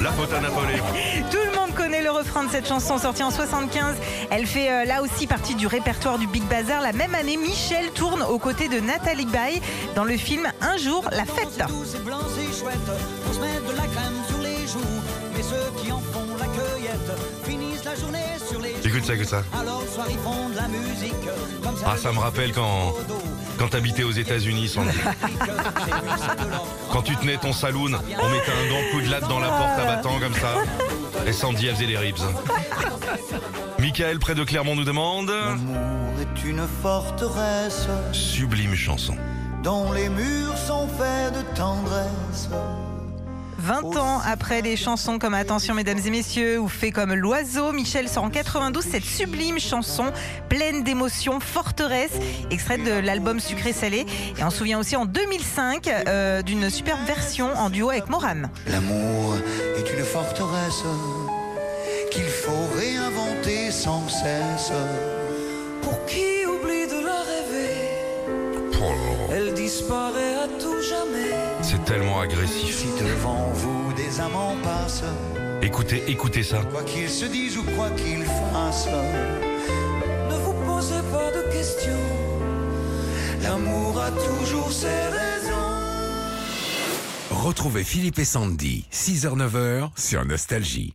La faute à Napolé. Tout le monde connaît le refrain de cette chanson sortie en 75. Elle fait euh, là aussi partie du répertoire du Big Bazar. La même année, Michel tourne aux côtés de Nathalie Baye dans le film Un jour, la fête. Tous ces blancs et chouettes, on se met de la crème sur les joues. Mais ceux qui en font la cueillette finissent la journée sur les Écoute ça, écoute ça. Ah, ça me rappelle quand, quand t'habitais aux États-Unis, Sandy. Quand tu tenais ton saloon, on mettait un grand coup de latte dans la porte à battant comme ça. Et Sandy, elle faisait les ribs. Michael, près de Clermont, nous demande est une forteresse Sublime chanson. dont les murs sont faits de tendresse. 20 ans après des chansons comme Attention mesdames et messieurs ou Fait comme l'oiseau, Michel sort en 92 cette sublime chanson pleine d'émotions, Forteresse, extraite de l'album Sucré Salé. Et on se souvient aussi en 2005 euh, d'une superbe version en duo avec Moran. L'amour est une forteresse qu'il faut réinventer sans cesse. Pour qui oublie de la rêver, Oh elle disparaît à tout jamais. C'est tellement agressif. Si devant vous des amants passent, Écoutez, écoutez ça. quoi qu'ils se disent ou quoi qu'ils fassent, ne vous posez pas de questions. L'amour a toujours ses raisons. Retrouvez Philippe et Sandy, 6h-9h sur Nostalgie.